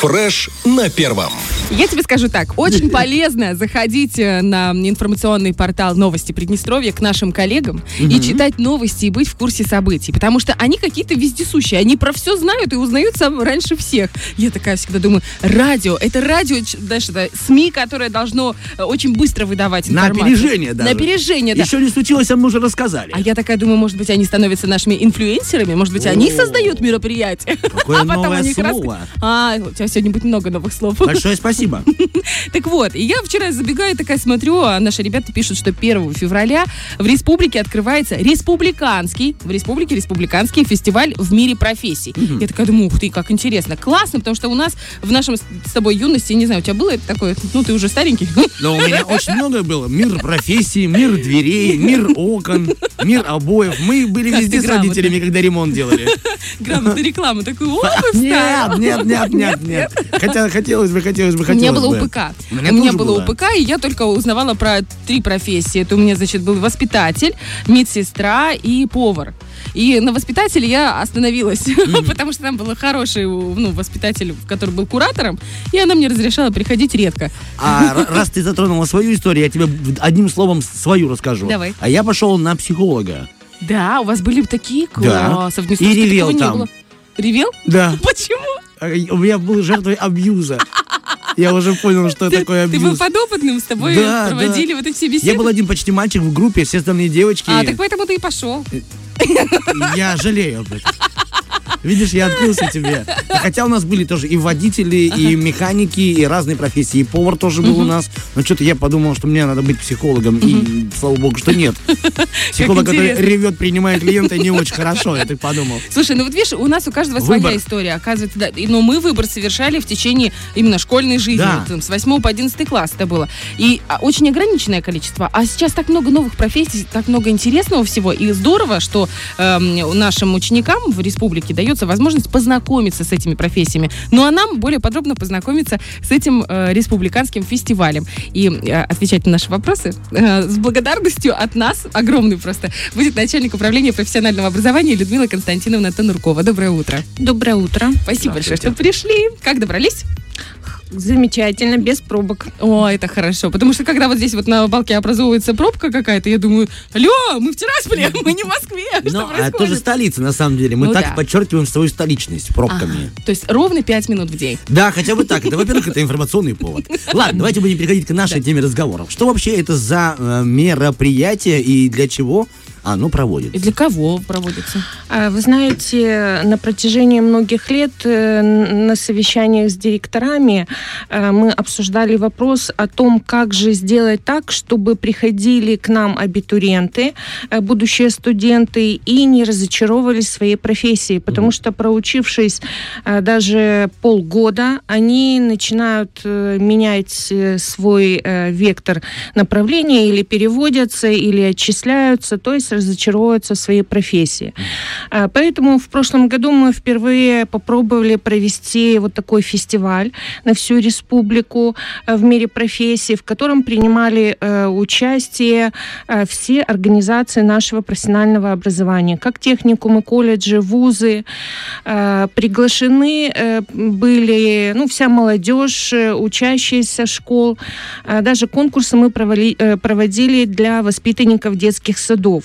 Фреш на первом. Я тебе скажу так, очень полезно заходить э, на информационный портал «Новости Приднестровья» к нашим коллегам и читать новости и быть в курсе событий, потому что они какие-то вездесущие, они про все знают и узнают сам раньше всех. Я такая всегда думаю, радио, это радио, знаешь, это СМИ, которое должно э, очень быстро выдавать На информацию. опережение даже. На опережение, да. Еще не случилось, а мы уже рассказали. А я такая думаю, может быть, они становятся нашими инфлюенсерами, может быть, они создают мероприятие. Какое а потом новое они слово. А, у тебя сегодня будет много новых слов. Большое спасибо. Так вот, и я вчера забегаю, такая смотрю, а наши ребята пишут, что 1 февраля в республике открывается республиканский, в республике республиканский фестиваль в мире профессий. Я такая думаю, ух ты, как интересно. Классно, потому что у нас в нашем с тобой юности, не знаю, у тебя было это такое, ну ты уже старенький. Но у меня очень много было. Мир профессий, мир дверей, мир окон, мир обоев. Мы были Как везде с родителями, когда ремонт делали. Грамотную рекламу такую, о, вы Нет, нет, нет, нет, нет. Хотя хотелось бы, хотелось бы, У меня хотелось было бы. УПК. У У меня меня тоже было было. УПК, и я только узнавала про три профессии. Это у меня, значит, был воспитатель, медсестра и повар. И на воспитателе я остановилась, потому что там был хороший ну, воспитатель, который был куратором, и она мне разрешала приходить редко. А раз ты затронула свою историю, я тебе одним словом свою расскажу. Давай. А я пошел на психолога. Да, у вас были такие Да. классы. В И ревел там. Ревел? Да. Почему? А, У меня был жертвой абьюза. Я уже понял, что такое ты был абьюз. подопытным, с тобой проводили вот эти все беседы? Я был один почти мальчик в группе, все остальные девочки. А, так поэтому ты и пошел. Я жалею об этом. Видишь, я открылся тебе. Хотя у нас были тоже и водители, и механики, и разные профессии. И повар тоже был у нас. Но что-то я подумал, что мне надо быть психологом. И слава богу, что нет. Психолог, который ревет, принимая клиента, не очень хорошо, я так подумал. Слушай, ну вот видишь, у нас у каждого своя история, оказывается, да. Но мы выбор совершали в течение именно школьной жизни. С 8 по 11 класс это было. И а, очень ограниченное количество. А сейчас так много новых профессий, так много интересного всего. И здорово, что эм, нашим ученикам в республике дается возможность познакомиться с этими профессиями. Ну а нам более подробно познакомиться с этим э, республиканским фестивалем. И э, отвечать на наши вопросы э, с благодарностью от нас, огромный просто, будет начальник управления профессионального образования Людмила Константиновна Тануркова. Доброе утро. Доброе утро. Спасибо большое, что пришли. Как добрались? Замечательно, без пробок. О, это хорошо. Потому что когда вот здесь вот на балке образовывается пробка какая-то, я думаю, алло, мы в Тирасполе, мы не в Москве. Ну, а тоже столица, на самом деле. Мы Ну так да. подчеркиваем свою столичность пробками. То есть ровно 5 минут в день. Да, хотя бы так. Это, во-первых, это информационный повод. Ладно, давайте будем переходить к нашей теме разговоров. Что вообще это за э, мероприятие и для чего оно И проводится? для кого проводится? А, Вы знаете, на протяжении многих лет э, на совещаниях с директорами э, мы обсуждали вопрос о том, как же сделать так, чтобы приходили к нам абитуриенты, э, будущие студенты, и не разочаровывались в своей профессии. Потому что, проучившись даже полгода, они начинают менять свой вектор направления или переводятся, или отчисляются, то есть разочаровываются в своей профессии. А, Поэтому в прошлом году мы впервые попробовали провести вот такой фестиваль на всю республику э, в мире профессий, в котором принимали э, участие э, все организации нашего профессионального образования, как техникумы, колледжи, вузы. Приглашены э, были ну, вся молодежь, э, учащиеся школ. Даже конкурсы мы проводили для воспитанников детских садов.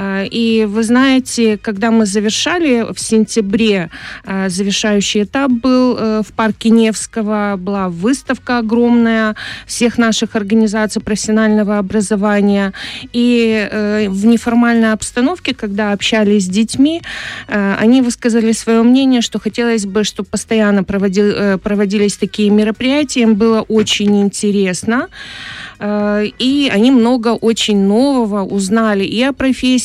И вы знаете, когда мы завершали в сентябре, а, завершающий этап был э, в парке Невского, была выставка огромная всех наших организаций профессионального образования. И э, в неформальной обстановке, когда общались с детьми, э, они высказали свое мнение, что хотелось бы, чтобы постоянно проводил- проводились такие мероприятия. Им было очень интересно. И они много очень нового узнали и о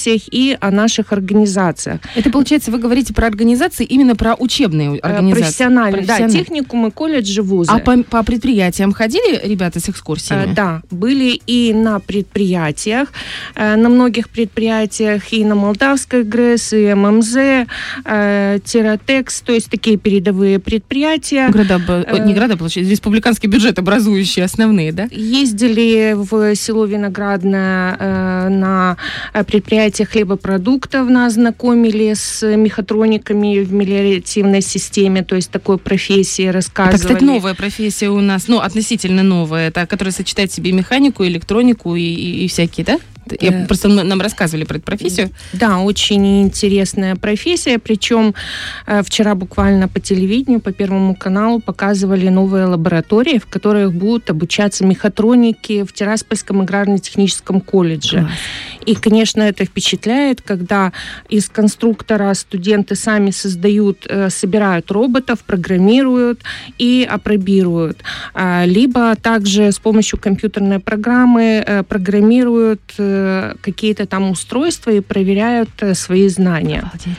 профессиях, и о наших организациях. Это получается, вы говорите про организации, именно про учебные Э, организации. Профессиональные, да, Профессиональные. техникумы, колледжи, вузы. А по, по предприятиям ходили ребята с Э, экскурсиями? Да, были и на предприятиях, э, на многих предприятиях, и на Молдавской ГРЭС, и ММЗ, э, Тератекс, то есть такие передовые предприятия. Города, Э, не города, получается, республиканский бюджет образующие основные, да? Ездили в село Виноградное э, на э, предприятие предприятия хлебопродуктов нас знакомили с мехатрониками в мелиоративной системе, то есть такой профессии рассказывали. Это, кстати, новая профессия у нас, ну, относительно новая, это, которая сочетает в себе механику, электронику и, и, и всякие, да? Я Э, просто нам рассказывали про эту профессию. Да, очень интересная профессия. Причем э, вчера буквально по телевидению, по Первому каналу показывали новые лаборатории, в которых будут обучаться мехатроники в Тираспольском аграрно-техническом колледже. Класс. И, конечно, это впечатляет, когда из конструктора студенты сами создают, э, собирают роботов, программируют и апробируют. А, Либо также с помощью компьютерной программы э, программируют э, какие-то там устройства и проверяют свои знания. Обалдеть.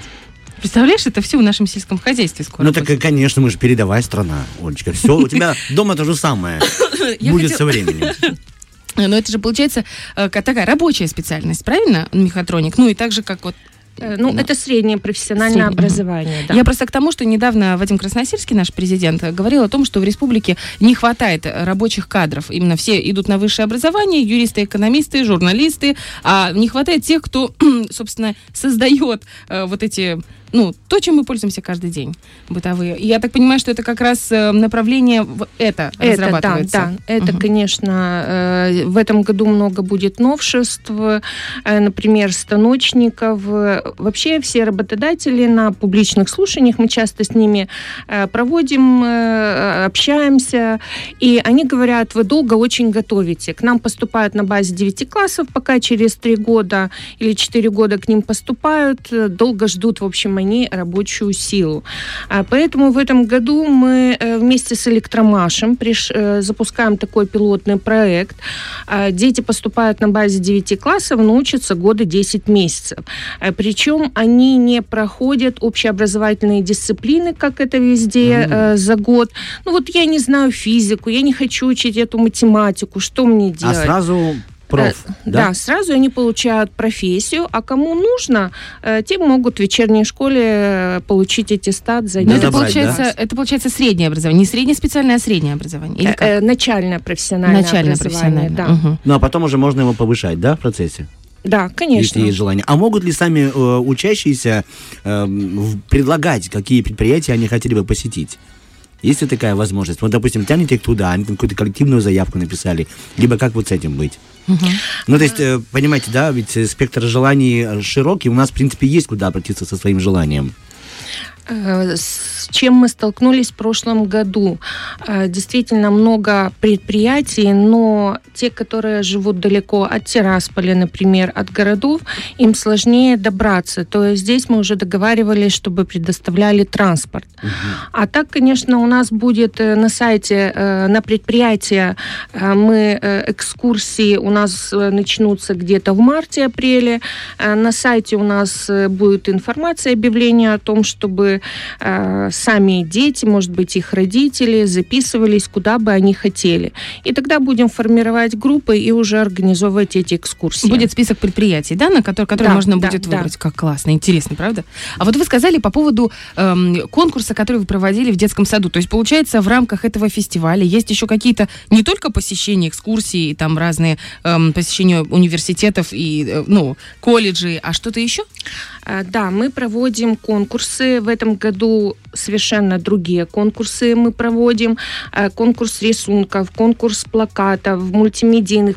Представляешь, это все в нашем сельском хозяйстве скоро Ну так, будет. конечно, мы же передовая страна, Олечка. Все, у тебя дома то же самое. Будет со временем. Но это же получается э, ка- такая рабочая специальность, правильно, мехатроник? Ну и так же, как вот Э, Ну, Да. это среднее профессиональное Среднее, образование. да. Я просто к тому, что недавно Вадим Красносельский, наш президент, говорил о том, что в республике не хватает рабочих кадров. Именно все идут на высшее образование, юристы, экономисты, журналисты, а не хватает тех, кто, собственно, создает э, вот эти, ну, то, чем мы пользуемся каждый день, бытовые. И я так понимаю, что это как раз э, направление это, Это, да, разрабатывается. да, это, Мгм. конечно, э, в этом году много будет новшеств, э, например, станочников. Вообще все работодатели на публичных слушаниях, мы часто с ними проводим, общаемся, и они говорят, вы долго очень готовите. К нам поступают на базе 9 классов, пока через 3 года или 4 года к ним поступают, долго ждут, в общем, они рабочую силу. А Поэтому в этом году мы э, вместе с Электромашем приш- э, запускаем такой пилотный проект. А, Дети поступают на базе 9 классов, но учатся годы 10 месяцев. А, Причем они не проходят общеобразовательные дисциплины, как это везде э, за год. Ну вот я не знаю физику, я не хочу учить эту математику, что мне А делать? сразу проф, Э, да? Да, сразу они получают профессию, а кому нужно, э, те могут в вечерней школе э, получить аттестат за Но это, получается, да? это получается среднее образование. Не среднее специальное, а среднее образование. Или Э, э, начальное профессиональное Начальное образование, профессиональное. Да. Мгм. Ну а потом уже можно его повышать, да, в процессе? да, конечно. Если есть желание. А могут ли сами э, учащиеся э, предлагать, какие предприятия они хотели бы посетить? Есть ли такая возможность? Вот, допустим, тянете их туда, они там какую-то коллективную заявку написали. Либо как вот с этим быть? Мгм. Ну, то есть, э, понимаете, да, ведь э, спектр желаний э, широкий, у нас, в принципе, есть куда обратиться со своим желанием. Э, С чем мы столкнулись в прошлом году? Э, Действительно много предприятий, но те, которые живут далеко от Тирасполя, например, от городов, им сложнее добраться. То есть здесь мы уже договаривались, чтобы предоставляли транспорт. А так, конечно, у нас будет э, на сайте, на предприятия э, мы экскурсии у нас начнутся где-то в марте-апреле. На сайте у нас будет информация, объявление о том, чтобы э, сами дети, может быть, их родители записывались, куда бы они хотели. И тогда будем формировать группы и уже организовывать эти экскурсии. Будет список предприятий, да, на которые, которые Да, можно да, будет да. выбрать. Как классно, интересно, правда? А вот вы сказали по поводу эм, конкурса, который вы проводили в детском саду. То есть, получается, в рамках этого фестиваля есть еще какие-то не только посещения экскурсий, там разные эм, посещения университетов и, э, ну, колледжей, а что-то еще? А, Да, мы проводим конкурсы. В этом году совершенно другие конкурсы мы проводим. А, Конкурс рисунков, конкурс плакатов, мультимедийных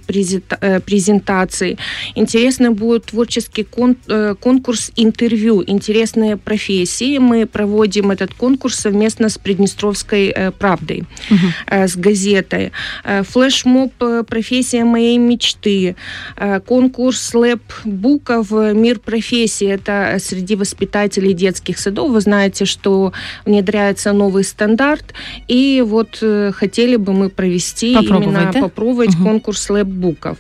э, презентаций. Интересный будет творческий кон- э, конкурс интервью, интересные профессии. Мы проводим этот конкурс совместно с Приднестровской э, правдой э, с газетой. Э, Флешмоб э, «Профессия моей мечты». Э, Конкурс лэп Буков «Мир профессии». Это среди воспитателей детских садов. Вы знаете, что внедряется новый стандарт. И вот э, хотели бы мы провести Попробовать, именно да? попробовать Мгм. конкурс лэп Буков.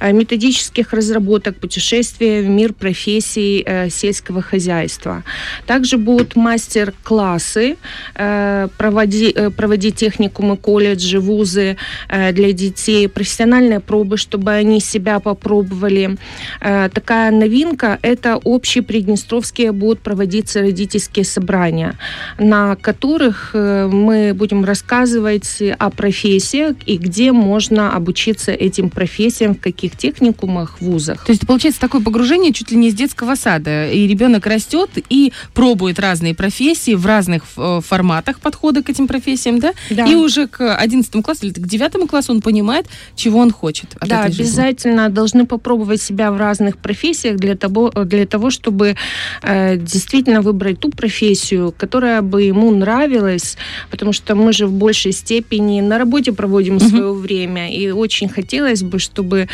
Э, Методических разработок, путешествия в мир профессий э, сельского хозяйства. Также будут мастер-классы э, проводи, э, проводить техникумы, колледжи, вузы э, для детей, профессиональные пробы, чтобы они себя попробовали. Э, Такая новинка – это общие приднестровские будут проводиться родительские собрания собрания, на которых мы будем рассказывать о профессиях и где можно обучиться этим профессиям, в каких техникумах, вузах. То есть, получается, такое погружение чуть ли не с детского сада. И ребенок растет и пробует разные профессии в разных форматах подхода к этим профессиям, да? Да. И уже к 11 классу или к 9 классу он понимает, чего он хочет. Да, обязательно должны попробовать себя в разных профессиях для того, для того чтобы э, действительно выбрать ту профессию, которая бы ему нравилась, потому что мы же в большей степени на работе проводим Мгм. свое время, и очень хотелось бы, чтобы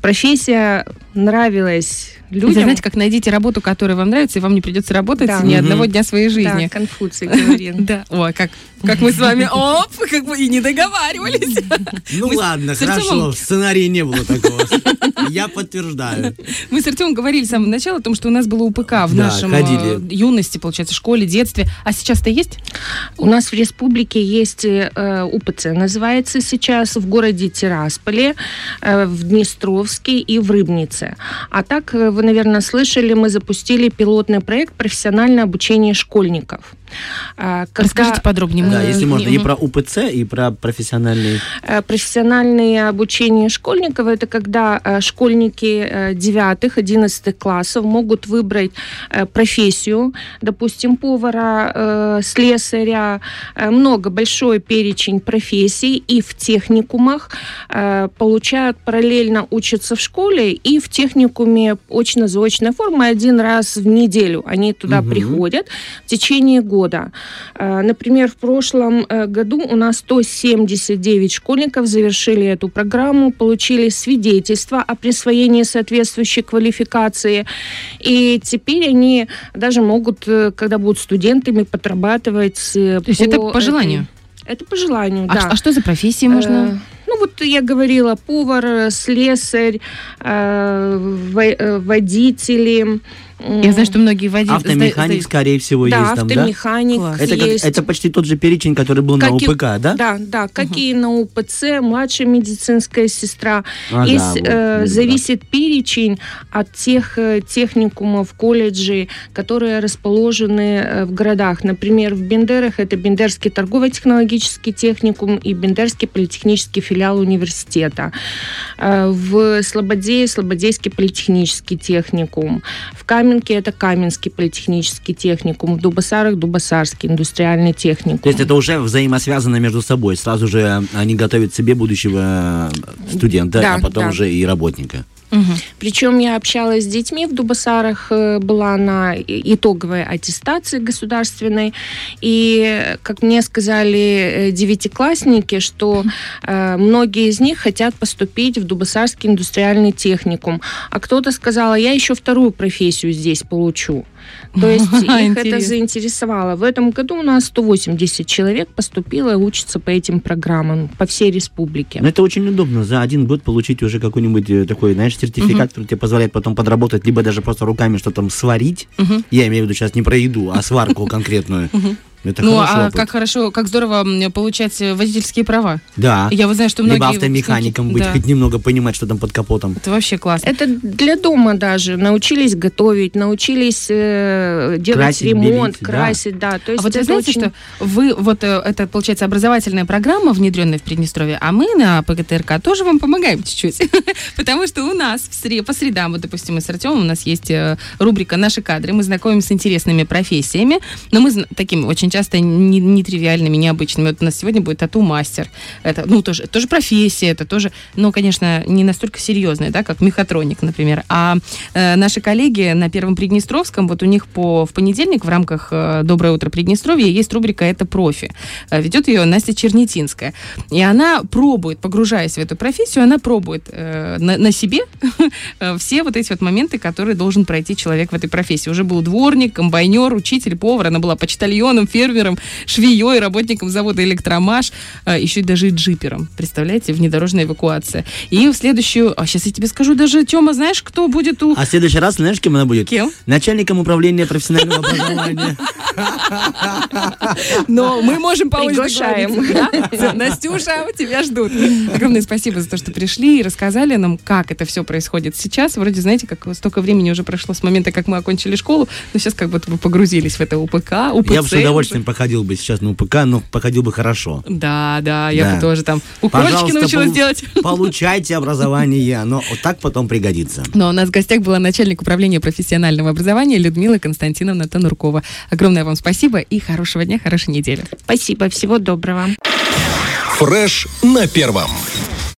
профессия нравилась Это, людям. знаете, как найдите работу, которая вам нравится, и вам не придется работать Да. ни Мгм. одного дня своей Да, жизни. Конфуций говорил. Да. Ой, как, как мы с вами, оп, как бы и не договаривались. Ну Мы ладно, с Артемом- хорошо, в сценарии не было такого. Я подтверждаю. Мы с Артемом говорили с самого начала о том, что у нас было УПК в Да, нашем ходили. э, юности, получается, школе, детстве. А сейчас-то есть? У нас в республике есть э, УПЦ, называется сейчас в городе Тирасполе, э, в Днестровске и в Рыбнице. А так, э, вы, наверное, слышали, мы запустили пилотный проект «Профессиональное обучение школьников». А, когда- Расскажите подробнее. Мы Да, если можно, и про УПЦ, и про. Э, Профессиональное обучение школьников – это когда э, школьники э, 9-11 классов могут выбрать профессию, допустим, повара, слесаря, много, большой перечень профессий, и в техникумах получают параллельно учатся в школе, и в техникуме очно-заочная форма один раз в неделю. Они туда Мгм. приходят в течение года. Э, Например, в прошлом э, году у нас 179 школьников завершили эту программу, получили свидетельство о присвоении соответствующей квалификации. И теперь они даже могут, э, когда будут студентами, подрабатывать. То есть это по желанию? Это по желанию, А, да. а что за профессии можно? Э, Ну, вот я говорила, повар, слесарь, э, водители. Я знаю, что многие водители... Автомеханик, скорее всего, да, есть там, да? автомеханик Класс. Это, как- есть. это почти тот же перечень, который был на Как и- УПК, да? Да, да, как и на УПЦ, младшая медицинская сестра. Ага, Есть, вот, э, ну, зависит перечень от тех э, техникумов, колледжей, которые расположены э, в городах. Например, в Бендерах это Бендерский торгово-технологический техникум и Бендерский политехнический филиал университета. Э, В Слободе Слободейский политехнический техникум. В Каменке это Каменский политехнический техникум. В Дубасарах Дубасарский индустриальный техникум. То есть это уже взаимосвязано между собой. Сразу же они готовят себе будущего э, студента, Да, а потом да. уже и работника. Мгм. Причем я общалась с детьми в Дубасарах, э, была на итоговой аттестации государственной. И, как мне сказали э, девятиклассники, что э, многие из них хотят поступить в Дубасарский индустриальный техникум. А кто-то сказал, я еще вторую профессию здесь получу. То есть их это Интересно. заинтересовало. В этом году у нас 180 человек поступило и учатся по этим программам по всей республике. Но это очень удобно. За один год получить уже какой-нибудь э, такой, знаешь, сертификат, который тебе позволяет потом подработать, либо даже просто руками что-то там сварить. Я имею в виду сейчас не про еду, а сварку конкретную. Это Ну, а опыт. как хорошо, как здорово получать э, водительские права. Да. Я вот знаю, что многие... Либо автомехаником быть, да. хоть немного понимать, что там под капотом. Это вообще классно. Это для дома даже. Научились готовить, научились э, делать Красить, ремонт, белить, да. красить, да. То А есть вот вы это знаете, очень- что вы, вот э, это, получается, образовательная программа, внедренная в Приднестровье, а мы на ПГТРК тоже вам помогаем чуть-чуть. Потому что у нас в сре- по средам, вот, допустим, мы с Артемом, у нас есть э, рубрика «Наши кадры», мы знакомимся с интересными профессиями, но мы зна- такими очень часто не- нетривиальными, необычными. Вот у нас сегодня будет тату-мастер. Это, ну, тоже, тоже профессия, это тоже, ну, конечно, не настолько серьезная, да, как мехатроник, например. А э, наши коллеги на Первом Приднестровском, вот у них по, в понедельник в рамках э, «Доброе утро, Приднестровье» есть рубрика «Это профи». Э, ведет ее Настя Чернетинская. И она пробует, погружаясь в эту профессию, она пробует э, на, на себе э, все вот эти вот моменты, которые должен пройти человек в этой профессии. Уже был дворник, комбайнер, учитель, повар, она была почтальоном, фермером, швеей, работником завода «Электромаш», а, еще и даже и джипером. Представляете, внедорожная эвакуация. И в следующую... А сейчас я тебе скажу даже, Тёма, знаешь, кто будет у... А в следующий раз, знаешь, кем она будет? Кем? Начальником управления профессионального образования. Но мы можем по Приглашаем. Настюша, тебя ждут. Огромное спасибо за то, что пришли и рассказали нам, как это все происходит сейчас. Вроде, знаете, как столько времени уже прошло с момента, как мы окончили школу, но сейчас как будто бы погрузились в это УПК, УПЦ. Я бы с удовольствием походил бы сейчас на УПК, но походил бы хорошо. Да, да, я Да. бы тоже там укольчики научилась полу- делать. Получайте образование, но вот так потом пригодится. Но у нас в гостях была начальник управления профессионального образования Людмила Константиновна Тануркова. Огромное вам спасибо и хорошего дня, хорошей недели. Спасибо, всего доброго. Фреш на первом.